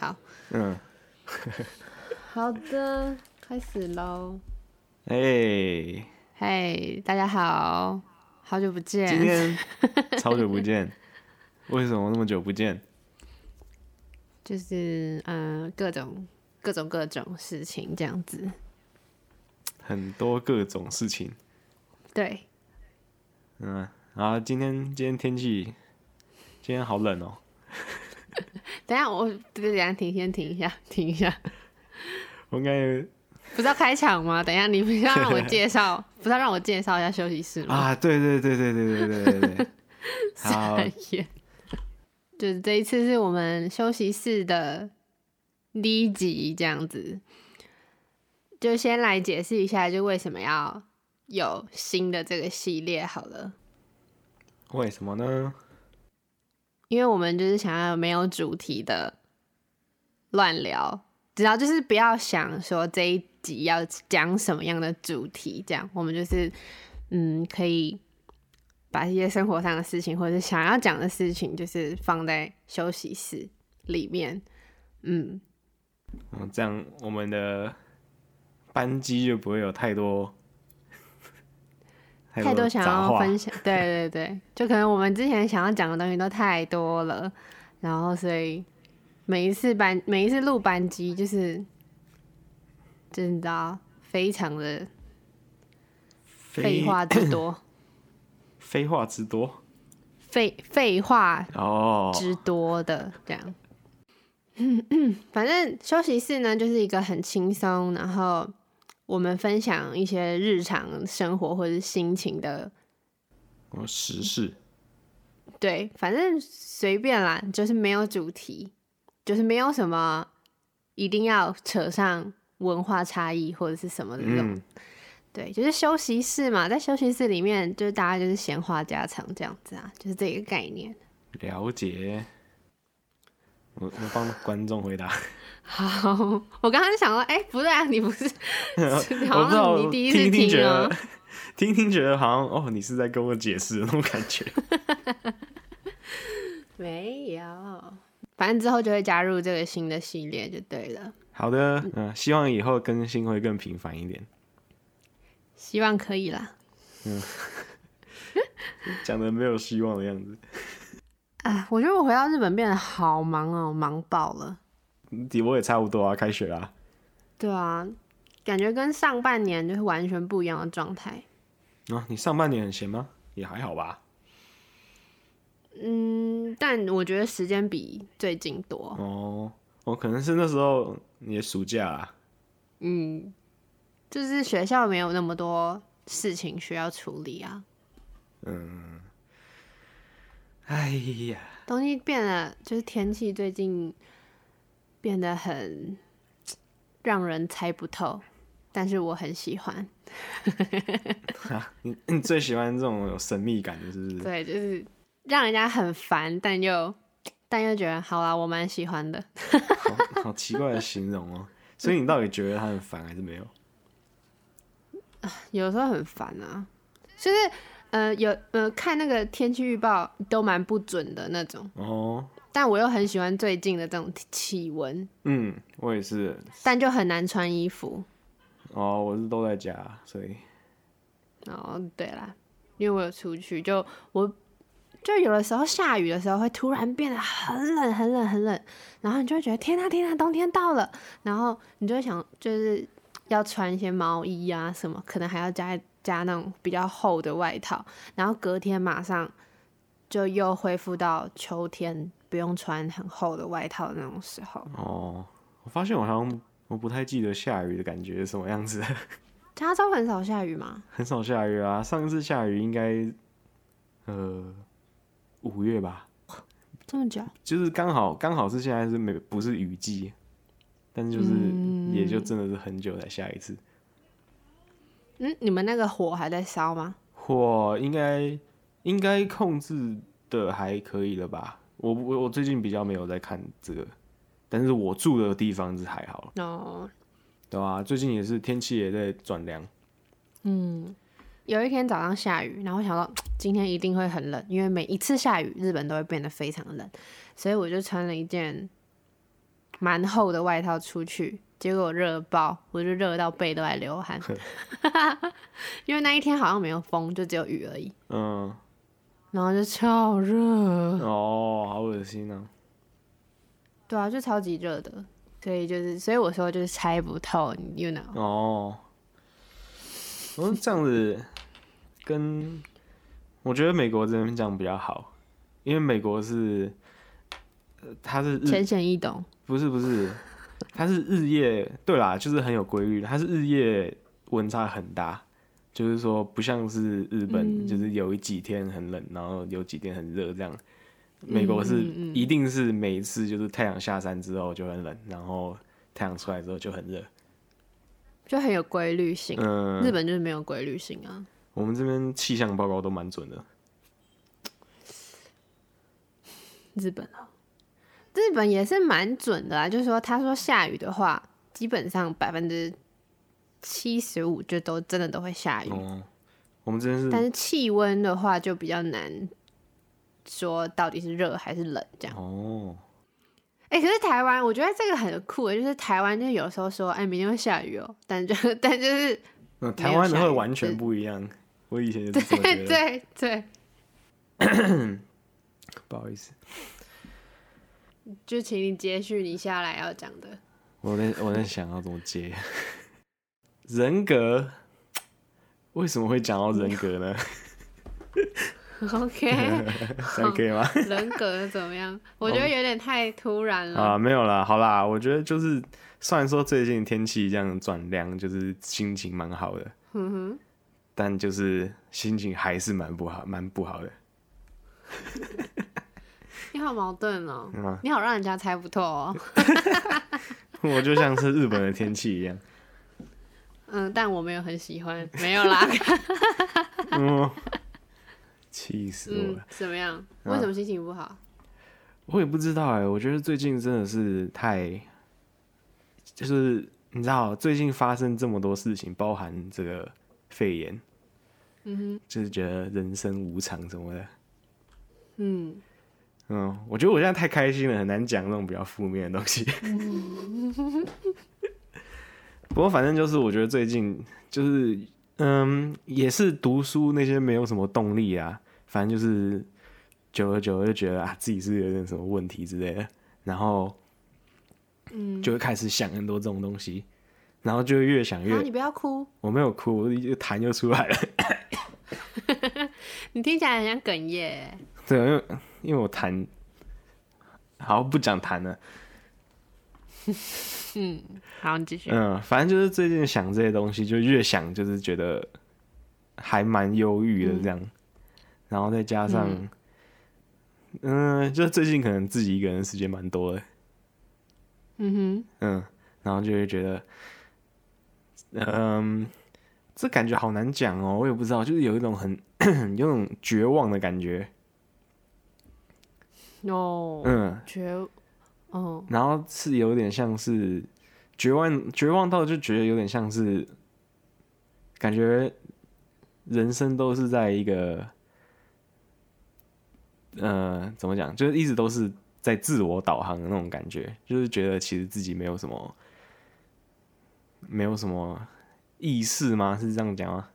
好，嗯，好的，开始喽。哎，嘿，大家好，好久不见。今天超久不见，为什么那么久不见？就是嗯、呃各种各种各种事情这样子。很多各种事情，对，嗯，然后今天今天天气，今天好冷哦、等下我等下停，先停一下，停一下。我应该不是要开场吗？等一下，你不是要让我 介绍，不是要让我介绍一下休息室吗？啊，对对对对对对对对对。就是这一次是我们休息室的第一集，这样子，就先来解释一下，就为什么要有新的这个系列好了。为什么呢？因为我们就是想要没有主题的乱聊，只要就是不要想说这一集要讲什么样的主题，这样我们就是嗯可以把一些生活上的事情或者是想要讲的事情，就是放在休息室里面，嗯，嗯，这样我们的班机就不会有太多太多想要分享，对对对，就可能我们之前想要讲的东西都太多了，然后所以每一次班每一次录班级就是，就是你知道，非常的 废话之多，废话之多？废废话哦，之多的这样。反正休息室呢，就是一个很轻松，然后我们分享一些日常生活或者是心情的哦时事对，反正随便啦，就是没有主题，就是没有什么一定要扯上文化差异或者是什么的这种。嗯，对，就是休息室嘛，在休息室里面，就是大家就是闲话家常这样子啊，就是这个概念。了解。我我帮观众回答，好，我刚刚想说，哎、不对啊，你不是，我好不你第一次听听觉哦得，听听觉得好像哦，你是在跟我解释的那种感觉。没有，反正之后就会加入这个新的系列就对了，好的，嗯、希望以后更新会更频繁一点。希望可以啦。嗯讲的没有希望的样子，啊，我觉得我回到日本变得好忙哦，忙爆了。底我也差不多啊，开学啦。对啊，感觉跟上半年就是完全不一样的状态。啊，你上半年很闲吗？也还好吧。嗯，但我觉得时间比最近多。哦，哦，可能是那时候你的暑假啦。嗯，就是学校没有那么多事情需要处理啊，嗯，哎呀，东西变了就是天气最近变得很让人猜不透，但是我很喜欢。你你最喜欢这种有神秘感的，是不是？对，就是让人家很烦，但又但又觉得好啦，我蛮喜欢的。好好奇怪的形容哦。所以你到底觉得他很烦还是没有？有时候很烦啊，就是呃有呃看那个天气预报都蛮不准的那种，哦，但我又很喜欢最近的这种气温，嗯，我也是。但就很难穿衣服。哦，我是都在家，所以哦，对啦，因为我有出去，就我就有的时候下雨的时候会突然变得很冷很冷很冷，然后你就会觉得天啊天啊，冬天到了，然后你就会想就是要穿一些毛衣啊什么，可能还要加加那种比较厚的外套，然后隔天马上就又恢复到秋天不用穿很厚的外套的那种时候。哦，我发现我好像我不太记得下雨的感觉是什么样子，加州很少下雨吗？很少下雨啊。上次下雨应该呃五月吧，这么久？就是刚好刚好是现在是没不是雨季，但是就是嗯也就真的是很久才下一次。嗯，你们那个火还在烧吗？火应该应该控制的还可以了吧？我我我最近比较没有在看这个，但是我住的地方是还好，哦，对啊、最近也是天气也在转凉，嗯，有一天早上下雨，然后我想到今天一定会很冷，因为每一次下雨，日本都会变得非常冷，所以我就穿了一件蛮厚的外套出去，结果热爆，我就热到背都在流汗。因为那一天好像没有风，就只有雨而已，嗯，然后就超热。哦，好恶心啊！对啊，就超级热的，所以就是，所以我说就是猜不透，you know。哦，嗯，这样子跟我觉得美国这边这样比较好，因为美国是，呃，它是浅显易懂。不是不是，它是日夜，对啦，就是很有规律，它是日夜温差很大，就是说不像是日本，嗯就是有几天很冷，然后有几天很热这样。美国是一定是每一次就是太阳下山之后就很冷，然后太阳出来之后就很热。就很有规律性。嗯，日本就是没有规律性啊。我们这边气象报告都蛮准的。日本哦，日本也是蛮准的啦，就是说他说下雨的话，基本上百分之七十五就都真的都会下雨，哦，我们是但是气温的话就比较难说到底是热还是冷这样。哦，哎、可是台湾我觉得这个很酷诶，就是台湾就有时候说哎明天会下雨哦，但就 但就是那台湾的会完全不一样。我以前就对，对对，不好意思，就请你接续你下来要讲的。我在我在想要怎么接 人格，为什么会讲到人格呢？OK，这样可以吗？人格怎么样？我觉得有点太突然了。啊，没有啦，好啦，我觉得就是虽然说最近天气这样转凉，就是心情蛮好的，嗯哼，但就是心情还是蛮不好，蛮不好的。你好矛盾哦，嗯啊你好让人家猜不透哦。我就像是日本的天气一样，嗯，但我没有很喜欢，没有啦。嗯，气死我嗯了。，怎么样？啊为什么心情不好？我也不知道哎、我觉得最近真的是太，就是你知道，最近发生这么多事情，包含这个肺炎，嗯哼，就是觉得人生无常什么的。嗯，嗯，我觉得我现在太开心了，很难讲那种比较负面的东西。不过反正就是，我觉得最近就是，嗯，也是读书那些没有什么动力啊，反正就是久而久而就觉得啊，自己是有点什么问题之类的，然后，嗯就会开始想很多这种东西，然后就会越想越，你不要哭，我没有哭，我一痰就出来了。你听起来很像哽咽。对，因为因为我弹，好不讲弹了。嗯，好，你继续。嗯，反正就是最近想这些东西，就越想就是觉得还蛮忧郁的这样，然后再加上，嗯、就是最近可能自己一个人的时间蛮多的，嗯哼。嗯，然后就会觉得，嗯，这感觉好难讲哦，我也不知道，就是有一种很 有种绝望的感觉，哼，哦，嗯，绝，哦，然后是有点像是绝望，绝望到就觉得有点像是感觉人生都是在一个呃怎么讲，就是一直都是在自我导航的那种感觉，就是觉得其实自己没有什么没有什么意识吗？是这样讲吗？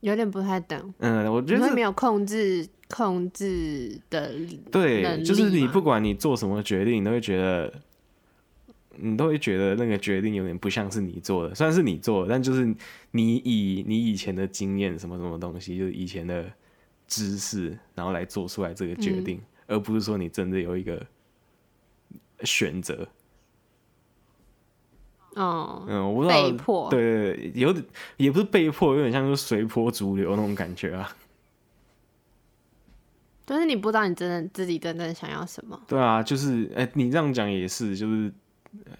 有点不太懂。嗯，我觉得是没有控制控制的对，就是你不管你做什么决定，你都会觉得，你都会觉得那个决定有点不像是你做的，虽然是你做的，但就是你以你以前的经验什么什么东西，就是以前的知识，然后来做出来这个决嗯定，而不是说你真的有一个选择。哦，嗯，我不知道，被迫对对对，有点也不是被迫，有点像是随波逐流那种感觉啊。就是你不知道你真的自己真正想要什么。对啊，就是哎、你这样讲也是，就是呃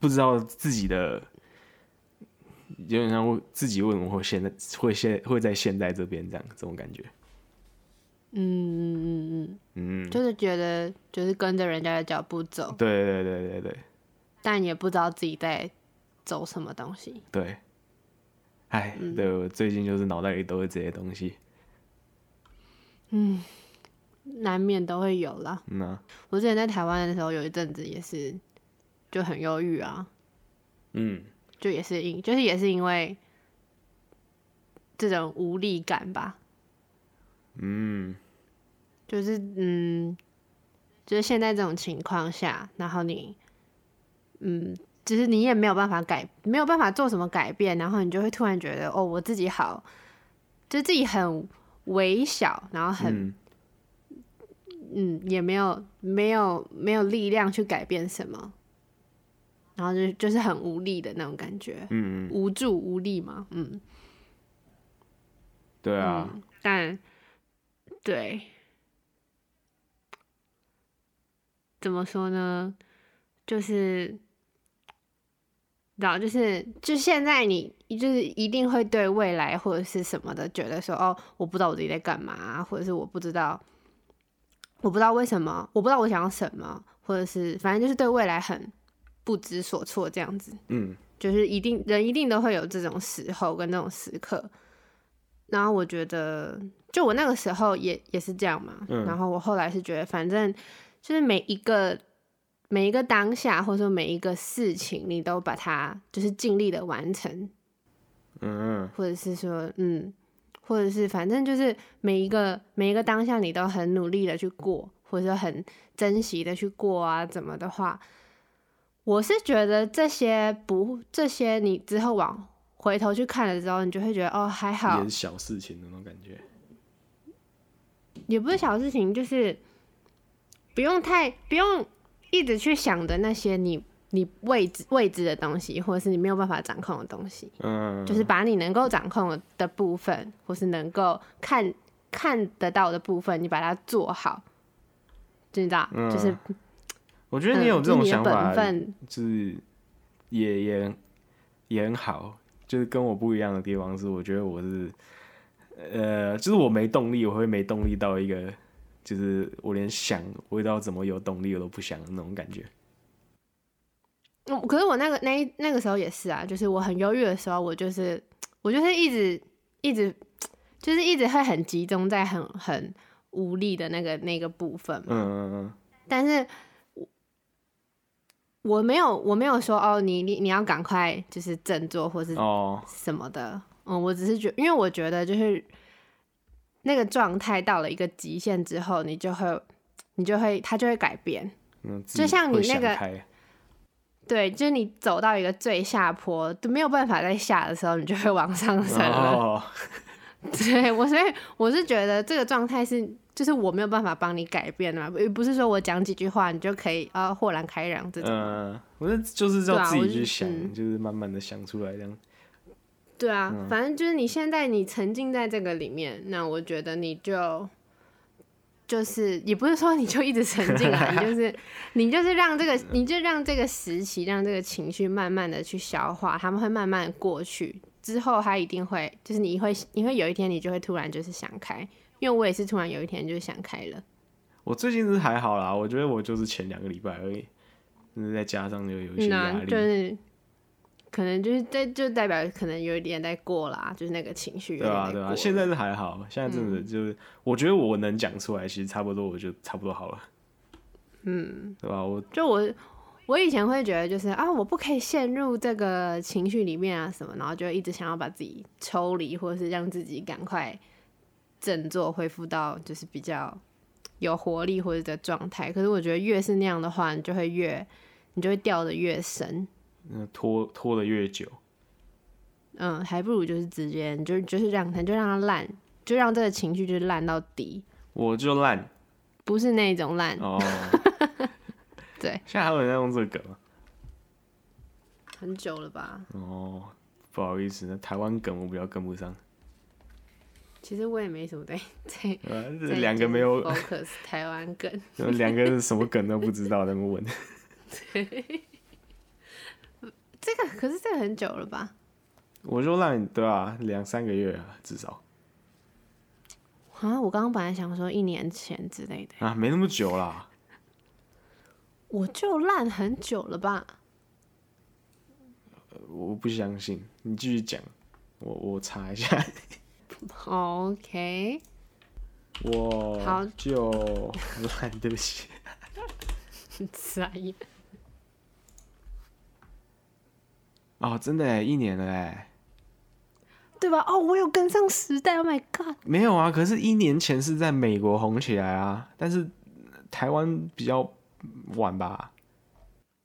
不知道自己的，有点像我自己为什么会现在会现会在现在这边这样这种感觉。嗯嗯嗯嗯，嗯，就是觉得就是跟着人家的脚步走，对对对对对但也不知道自己在走什么东西。对。哎，对我最近就是脑袋里都是这些东西。难免都会有啦。嗯啊，我之前在台湾的时候，有一阵子也是就很忧郁啊，嗯。就也是因就是也是因为这种无力感吧，嗯。就是嗯，就是现在这种情况下，然后你嗯，就是你也没有办法改，没有办法做什么改变，然后你就会突然觉得哦，我自己好，就自己很微小，然后很嗯。嗯，也没有没有没有力量去改变什么，然后就就是很无力的那种感觉，嗯嗯，无助无力嘛，嗯，对啊，嗯，但对，怎么说呢？就是，然后就是，就现在你就是一定会对未来或者是什么的觉得说，哦，我不知道我自己在干嘛，啊或者是我不知道，我不知道为什么，我不知道我想要什么，或者是反正就是对未来很不知所措这样子。嗯就是一定人一定都会有这种时候跟那种时刻。然后我觉得，就我那个时候也也是这样嘛。嗯然后我后来是觉得，反正就是每一个每一个当下，或者说每一个事情，你都把它就是尽力的完成，嗯或者是说，嗯，或者是反正就是每一个每一个当下，你都很努力的去过，或者说很珍惜的去过啊，怎么的话，我是觉得这些不这些你之后往回头去看了之后，你就会觉得哦还好也是，小事情那种感觉。也不是小事情，就是不用太不用一直去想的那些你你未知未知的东西，或者是你没有办法掌控的东西。嗯，就是把你能够掌控的部分，或是能够看看得到的部分，你把它做好，就你知道，嗯就是我觉得你有嗯这种就是你的想法本，分，就是也也也很好。就是跟我不一样的地方是，我觉得我是，呃，就是我没动力，我会没动力到一个，就是我连想我要怎么有动力我都不想的那种感觉。嗯，可是我那个那那个时候也是啊，就是我很忧郁的时候，我就是我就是一直一直就是一直会很集中在很很无力的那个那个部分嘛，嗯嗯嗯。但是我我没有我没有说哦，你你你要赶快就是振作或是什么的，嗯，我只是觉因为我觉得就是那个状态到了一个极限之后，你就会你就会它就会改变，嗯，就像你那个对，就是你走到一个最下坡都没有办法再下的时候，你就会往上升了。哦，对我，所以我是觉得这个状态是，就是我没有办法帮你改变的嘛，不不是说我讲几句话你就可以啊豁然开朗这种。嗯，我觉得就是要自己去想，嗯就是慢慢的想出来这样。对啊，嗯反正就是你现在你沉浸在这个里面，那我觉得你就就是也不是说你就一直沉浸啊，你就是你就是让这个你就让这个时期让这个情绪慢慢的去消化，他们会慢慢过去，之后他一定会就是你会你会有一天你就会突然就是想开，因为我也是突然有一天就想开了，我最近是还好啦，我觉得我就是前两个礼拜而已，就是再加上就有一些压那力，就是。可能就是这就代表可能有一点在过啦，就是那个情绪对啊对啊。现在是还好，现在真的就是，我觉得我能讲出来，其实差不多，我就差不多好了，嗯，对吧？我就我，我以前会觉得就是啊，我不可以陷入这个情绪里面啊什么，然后就一直想要把自己抽离，或者是让自己赶快振作，恢复到就是比较有活力或者的状态。可是我觉得越是那样的话，你就会越，你就会掉的越深。嗯拖拖的越久，嗯，还不如就是直接，你就就是让它就让它烂，就让这个情绪就烂到底，我就烂不是那种烂。哦。对，现在还有人在用这个梗吗？很久了吧？哦，不好意思，那台湾梗我比较跟不上，其实我也没什么在 在呃，这两个没有，focus 台湾梗。两个是什么梗都不知道，在那边问。这个可是这个很久了吧？我就让你对啊，两三个月啊，至少啊，我刚刚本来想说一年前之类的，啊，没那么久啦。我就烂很久了吧？我不相信，你继续讲，我我查一下。OK，我好就烂，对不起。傻眼。哦，真的哎，一年了哎。对吧？哦，我有跟上时代，Oh my god！没有啊，可是，一年前是在美国红起来啊，但是台湾比较晚吧。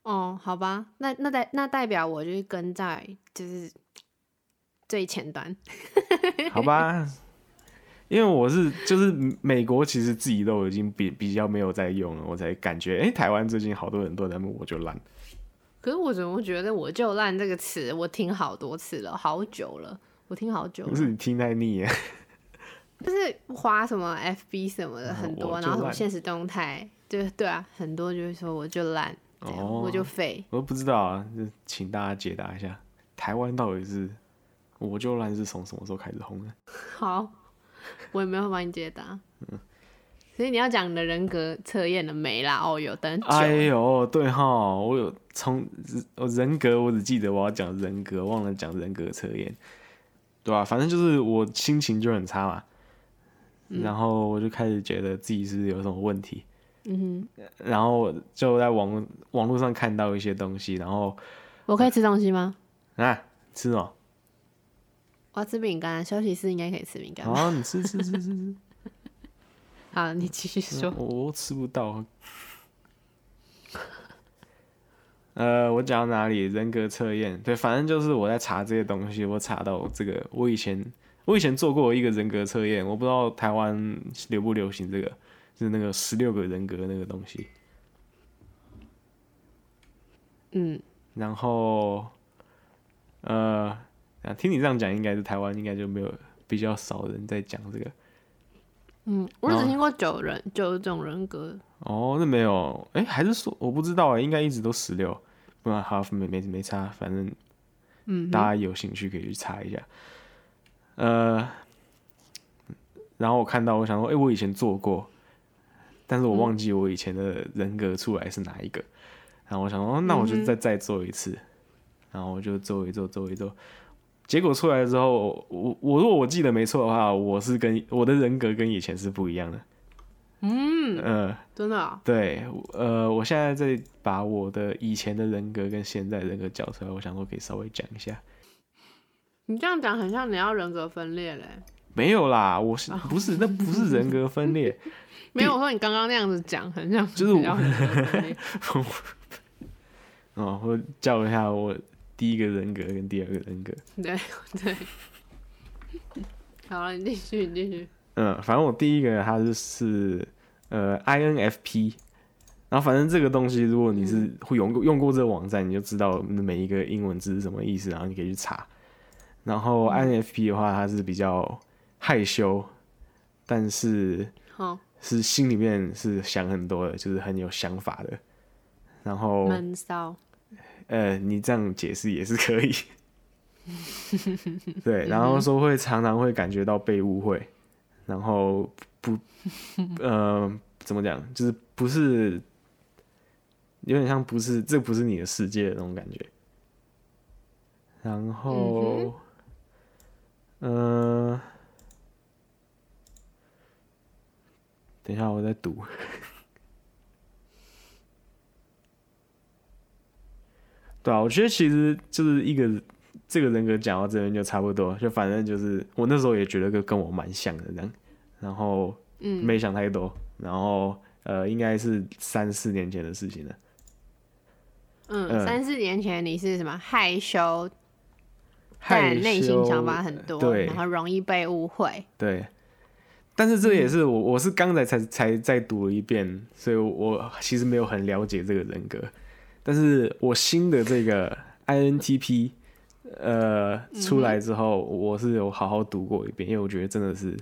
哦，好吧，那那代那代表我就是跟在就是最前端。好吧，因为我是就是美国，其实自己都已经比比较没有在用了，我才感觉哎、台湾最近好多人都在用我就烂。可是我怎么觉得“我就烂”这个词，我听好多次了，好久了，我听好久了。不是你听太腻耶，就是花什么 FB 什么的嗯很多，然后什么烂现实动态，对对啊，很多就是说我就烂，哦我就废。我都不知道啊，就请大家解答一下，台湾到底是我就烂是从什么时候开始红的？好，我也没有帮你解答。嗯所以你要讲你的人格测验了没啦？哦，有等。哎呦，对哈，我有从我人格，我只记得我要讲人格，忘了讲人格测验，对吧、反正就是我心情就很差嘛，然后我就开始觉得自己是有什么问题，嗯哼然后就在网网络上看到一些东西，然后，我可以吃东西吗？啊吃哦，我要吃饼干，休息室应该可以吃饼干吧。好，你吃吃吃吃吃，好，你继续说。我我吃不到。呃，我讲到哪里？人格测验，对，反正就是我在查这些东西，我查到这个，我以前我以前做过一个人格测验，我不知道台湾流不流行这个，就是那个十六个人格那个东西。嗯，然后，呃，啊听你这样讲，应该是台湾应该就没有比较少人在讲这个。嗯，我只听过九人九种人格。哦，那没有，哎、还是说我不知道哎，应该一直都十六，不然好没没没差，反正嗯大家有兴趣可以去查一下。呃，然后我看到，我想说，哎、我以前做过，但是我忘记我以前的人格出来是哪一个。然后我想说，哦那我就再再做一次，然后我就做一做，做一做。结果出来之后，我我如果我记得没错的话，我是跟我的人格跟以前是不一样的。嗯，呃，真的啊、对，呃，我现在在把我的以前的人格跟现在人格讲出来，我想说可以稍微讲一下。你这样讲很像你要人格分裂嘞。没有啦，我是不是那不是人格分裂，没有我说你刚刚那样子讲，很像就是我。哦，我叫一下我第一个人格跟第二个人格。对 对。好了，你继续，你继续。嗯，反正我第一个它就是呃 INFP，然后反正这个东西，如果你是会用过用过这个网站，你就知道每一个英文字是什么意思，然后你可以去查。然后 INFP 的话，它是比较害羞，但是好，是心里面是想很多的，就是很有想法的。然后闷骚。呃，你这样解释也是可以。对，然后说会常常会感觉到被误会，然后不，呃，怎么讲，就是不是有点像不是这不是你的世界的那种感觉。然后，嗯、等一下我在读。对啊，我觉得其实就是一个这个人格讲到这边就差不多，就反正就是我那时候也觉得跟跟我蛮像的这样，然后嗯，没想太多，然后呃应该是三四年前的事情了。嗯，嗯三四年前你是什么害羞，害但内心想法很多，对然后容易被误会。对，但是这也是我我是刚才才才再读了一遍，所以我其实没有很了解这个人格，但是我新的这个 INTP 呃出来之后，我是有好好读过一遍，因为我觉得真的是，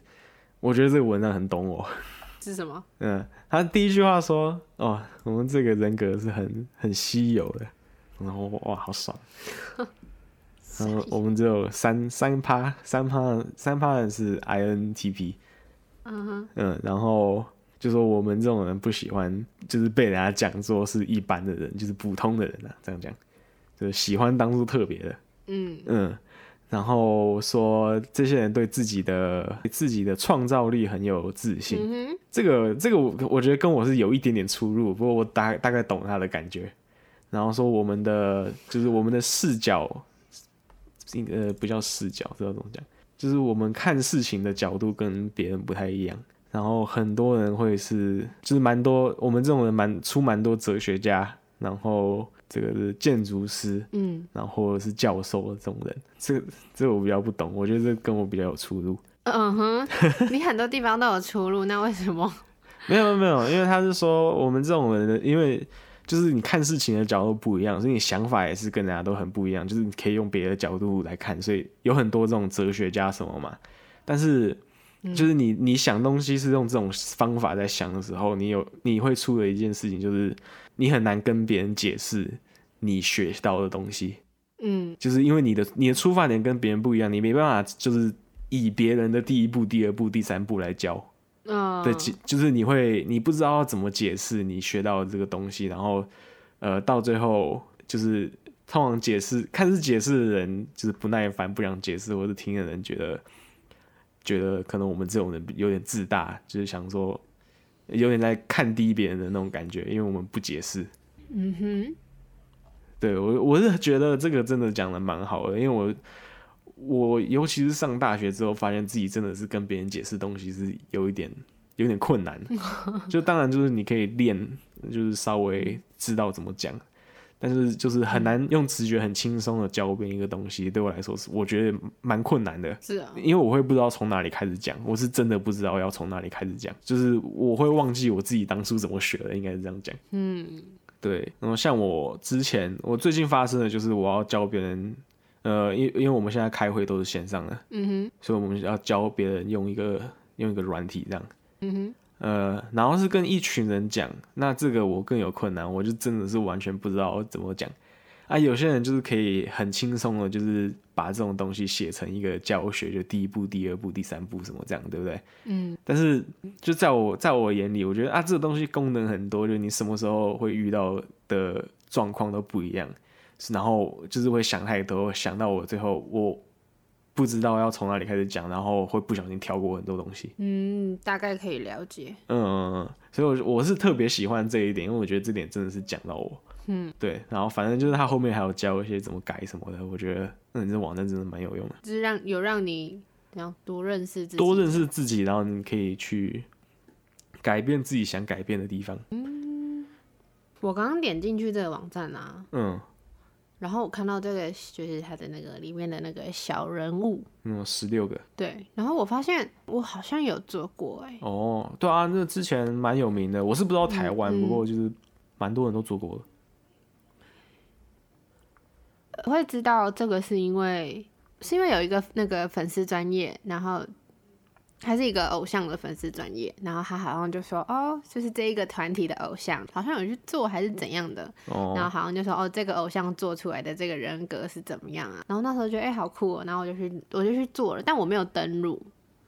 我觉得这个文章很懂我。是什么？嗯，他第一句话说：“哦，我们这个人格是很很稀有的。”然后哇，好爽。然后我们只有三三趴，三趴三趴人是 INTP。嗯哼，嗯，然后就说我们这种人不喜欢，就是被人家讲说是一般的人，就是普通的人啊，这样讲，就是喜欢当做特别的。嗯，嗯，然后说这些人对自己的自己的创造力很有自信。嗯，这个这个我我觉得跟我是有一点点出入，不过我大大概懂他的感觉。然后说我们的就是我们的视角，呃，不叫视角，知道怎么讲？就是我们看事情的角度跟别人不太一样。然后很多人会是，就是蛮多我们这种人蛮出蛮多哲学家，然后这个是建筑师，嗯然后是教授这种人。这这我比较不懂，我觉得这跟我比较有出入。嗯哼，你很多地方都有出入，那为什么？没有没有没有，因为他是说我们这种人的，因为就是你看事情的角度不一样，所以你想法也是跟人家都很不一样。就是你可以用别的角度来看，所以有很多这种哲学家什么嘛。但是就是你你想东西是用这种方法在想的时候，你有你会出了一件事情，就是你很难跟别人解释你学到的东西。嗯就是因为你的你的出发点跟别人不一样，你没办法就是以别人的第一步、第二步、第三步来教。嗯，对，就是你会你不知道要怎么解释你学到的这个东西，然后呃到最后就是通常解释看似解释的人就是不耐烦不想解释，或者听的人觉得觉得可能我们这种人有点自大，就是想说有点在看低别人的那种感觉，因为我们不解释。嗯哼，对我我是觉得这个真的讲的蛮好的，因为我我尤其是上大学之后，发现自己真的是跟别人解释东西是有一点有点困难。就当然就是你可以练，就是稍微知道怎么讲，但是就是很难用直觉很轻松的教别人一个东西，对我来说是我觉得蛮困难的。是啊，因为我会不知道从哪里开始讲，我是真的不知道要从哪里开始讲，就是我会忘记我自己当初怎么学的，应该是这样讲。嗯。对，然后像我之前，我最近发生的就是我要教别人，呃，因因为我们现在开会都是线上的，嗯哼，所以我们要教别人用一个用一个软体这样，嗯哼，呃，然后是跟一群人讲，那这个我更有困难，我就真的是完全不知道怎么讲。啊，有些人就是可以很轻松的，就是把这种东西写成一个教学，就第一步、第二步、第三步什么这样，对不对？嗯但是就在我在我眼里，我觉得啊，这个东西功能很多，就是你什么时候会遇到的状况都不一样，然后就是会想太多，想到我最后我不知道要从哪里开始讲，然后会不小心跳过很多东西。嗯，大概可以了解。嗯嗯嗯，所以我我是特别喜欢这一点，因为我觉得这点真的是讲到我。嗯，对，然后反正就是他后面还有教一些怎么改什么的，我觉得嗯，这网站真的蛮有用的。就是让有让你怎样多认识自己，多认识自己，然后你可以去改变自己想改变的地方。嗯我刚刚点进去这个网站啊，嗯，然后我看到这个就是他的那个里面的那个小人物，嗯，十六个。对，然后我发现我好像有做过哎、哦，对啊，那之前蛮有名的，我是不知道台湾，嗯不过就是蛮多人都做过了。我会知道这个是因为是因为有一个那个粉丝专业，然后他是一个偶像的粉丝专业，然后他好像就说哦，就是这一个团体的偶像，好像有去做还是怎样的，然哦，后好像就说哦，这个偶像做出来的这个人格是怎么样啊？然后那时候觉得哎、好酷哦，然后我就去我就去做了，但我没有登录，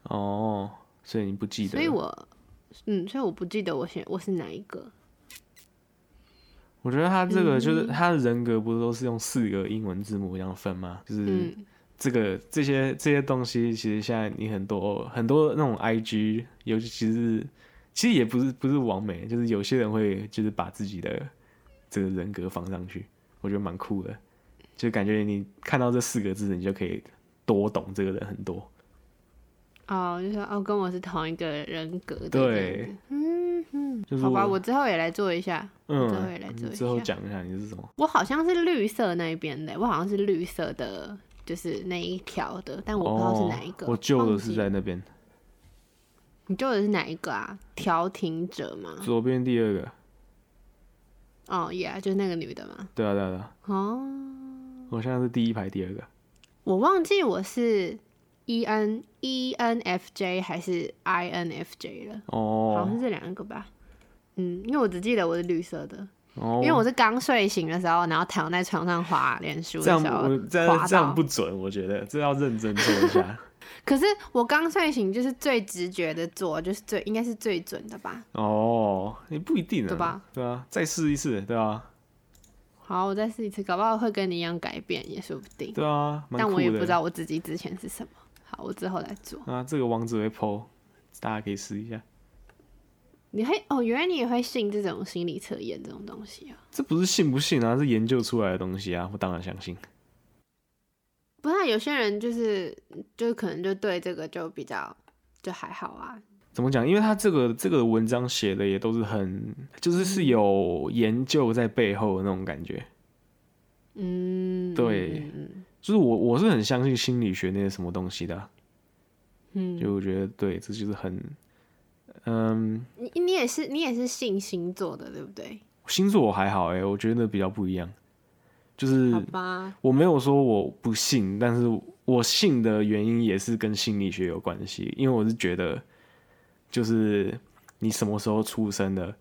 哦，所以你不记得？所以我嗯，所以我不记得我选我是哪一个。我觉得他这个就是嗯他的人格，不是都是用四个英文字母这样分吗？就是嗯这个这些这些东西，其实现在你很多很多那种 IG，尤其其实其实也不是不是完美，就是有些人会就是把自己的这个人格放上去，我觉得蛮酷的，就感觉你看到这四个字，你就可以多懂这个人很多。哦，就说哦，跟我是同一个人格的。对，嗯嗯，就是好吧，我我之后也来做一下。嗯之后嗯也来，做一下之后讲一下你是什么？我好像是绿色那一边的，我好像是绿色的，就是那一条的，但我不知道是哪一个。哦我旧的是在那边，你旧的是哪一个啊？调停者吗？左边第二个。哦，Yeah，就是那个女的嘛。对啊对啊对啊，哦，我现在是第一排第二个。我忘记我是 E N E N F J 还是 I N F J 了，哦好哦像是两个吧。嗯，因为我只记得我是绿色的，哦，因为我是刚睡醒的时候，然后躺在床上滑脸书这样的时候我这滑样这样不准，我觉得这要认真做一下。可是我刚睡醒就是最直觉的做，就是最应该是最准的吧？哦，也不一定啊，对吧？对啊，再试一次，对啊，好，我再试一次，搞不好会跟你一样改变，也说不定。对啊，但我也不知道我自己之前是什么。好，我之后来做。啊，这个网址会 PO，大家可以试一下。你会哦，原来你也会信这种心理测验这种东西啊？这不是信不信啊，是研究出来的东西啊，我当然相信。不是啊，有些人就是就可能就对这个就比较就还好啊。怎么讲？因为他这个这个文章写的也都是很，就是是有研究在背后的那种感觉。嗯，对就是我我是很相信心理学那些什么东西的啊、嗯，就我觉得对，这就是很，嗯，你你也是你也是信星座的，对不对？星座我还好哎、我觉得那比较不一样。就是好吧，我没有说我不信，但是我信的原因也是跟心理学有关系，因为我是觉得，就是你什么时候出生的，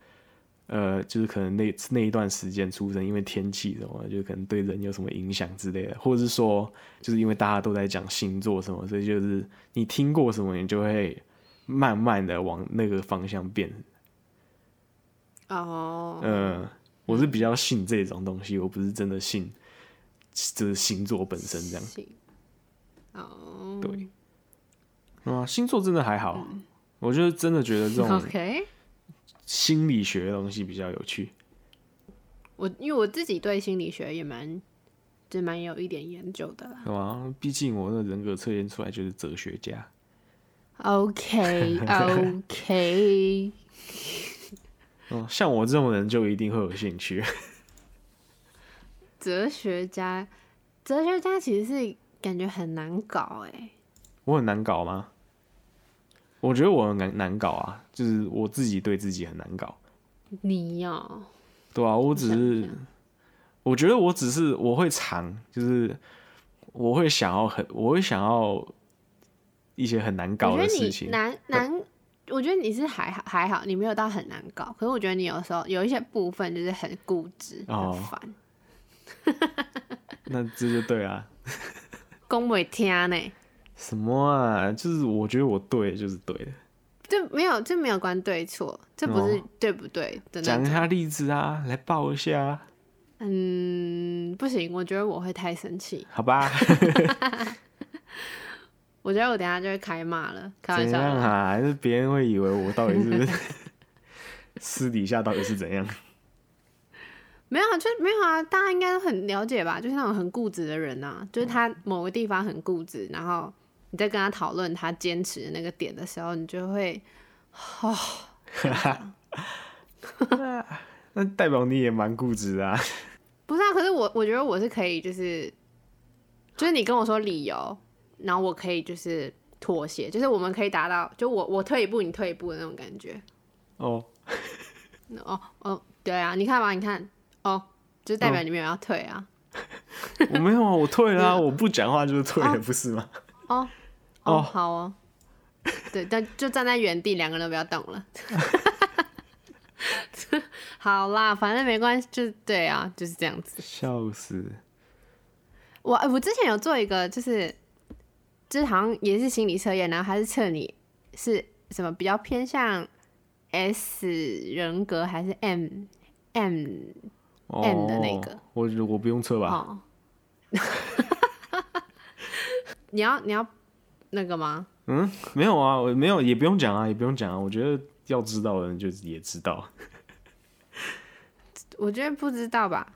呃，就是可能那那一段时间出生，因为天气什么，就可能对人有什么影响之类的，或者是说，就是因为大家都在讲星座什么，所以就是你听过什么，你就会慢慢的往那个方向变。哦，嗯，我是比较信这种东西，我不是真的信，就是星座本身这样。哦，对，啊，星座真的还好，我就真的觉得这种 心理学的东西比较有趣。我因为我自己对心理学也蛮就蛮有一点研究的啦。对吧？毕竟我的人格测验出来就是哲学家。OK OK，嗯，像我这种人就一定会有兴趣。哲学家，哲学家其实是感觉很难搞哎。我很难搞吗？我觉得我很难难搞啊，就是我自己对自己很难搞。你呀、对啊，我只是，我觉得我只是我会藏，就是我会想要很，我会想要一些很难搞的事情。难难，我觉得你是还好还好，你没有到很难搞。可是我觉得你有时候有一些部分就是很固执、哦很烦，那这就对啊。恭维听呢，什么啊？就是我觉得我对就是对的。这没有这没有关对错，这不是哦对不对的。讲一下例子啊，来报一下啊，嗯，不行，我觉得我会太生气，好吧？我觉得我等下就会开骂了，开玩笑的啦。样啊？还是别人会以为我到底是 私底下到底是怎样？没有啊，就没有啊，大家应该都很了解吧？就是那种很固执的人啊，就是他某个地方很固执，然后你在跟他讨论他坚持的那个点的时候，你就会，哦，那代表你也蛮固执啊。不是啊，可是我我觉得我是可以，就是就是你跟我说理由，然后我可以就是妥协，就是我们可以达到，就我我退一步，你退一步的那种感觉。哦，哦哦，对啊，你看吧，你看，哦，就代表你没有要退啊。我没有啊，我退了啊，我不讲话就是退了，不是吗？哦哦哦，好哦，对，但就站在原地，两个人都不要动了。好啦，反正没关系，就对啊，就是这样子。笑死！我我之前有做一个，就是就是好像也是心理测验，然后它是测你是什么比较偏向 S 人格还是 M M 哦 M 的那个我我不用测吧？哦。你要你要那个吗？嗯，没有啊，我没有，也不用讲啊，也不用讲啊。我觉得要知道的人就也知道，我觉得不知道吧。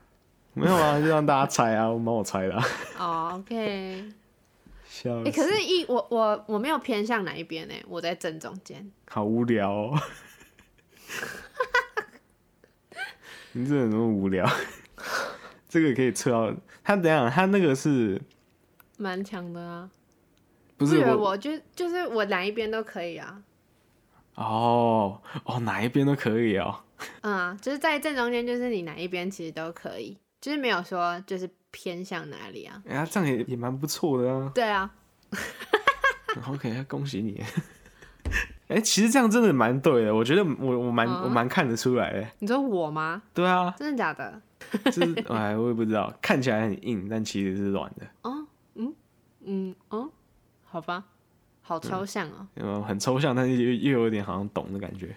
没有啊，就让大家猜啊，我帮我猜的、啊。哦，OK。笑哎、死！可是一我我我没有偏向哪一边呢？我在正中间。好无聊哦。你真的那么无聊？这个可以测到他怎样他那个是蛮强的啊！不是我我就就是我哪一边都可以啊。哦哦哪一边都可以哦。嗯啊，就是在正中间，就是你哪一边其实都可以，就是没有说就是偏向哪里啊。哎呀，这样也也蛮不错的啊。对啊，OK，恭喜你。哎、其实这样真的蛮对的，我觉得我我蛮、嗯我蛮看得出来的。你说我吗？对啊，真的假的？就是哎，我也不知道，看起来很硬，但其实是软的，哦，嗯嗯哦，好吧，好抽象哦。嗯，很抽象，但是又又有点好像懂的感觉。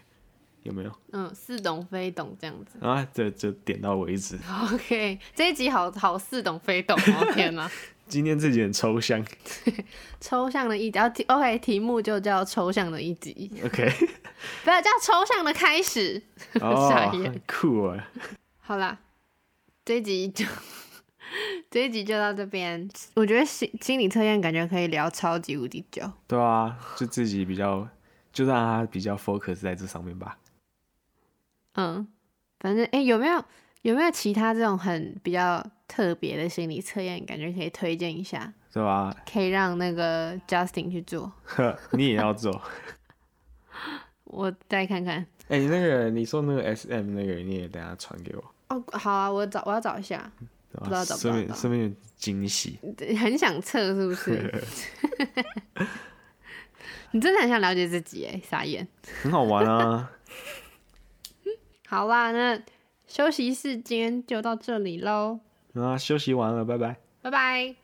有没有？嗯，似懂非懂这样子。啊，这就点到为止。OK，这一集好好似懂非懂哦，天哪！今天这集很抽象 抽象的一集，然后题 OK 题目就叫抽象的一集，，OK，不要叫抽象的开始。傻哦眼，酷啊！好啦，这一集就这一集就到这边。我觉得心心理测验感觉可以聊超级无敌久。对啊，就自己比较，就让他比较 focus 在这上面吧。嗯，反正哎、诶有没有有没有其他这种很比较特别的心理测验，感觉可以推荐一下，是吧？可以让那个 Justin 去做，呵，你也要做。我再看看。哎、那个你说那个 SM 那个，你也等下传给我，哦，好啊，我找我要找一下，不知道找不到便顺便有惊喜。很想测是不是？你真的很想了解自己哎，傻眼。很好玩啊。好啦，那休息室今天就到这里喽，啊，休息完了，拜拜。拜拜。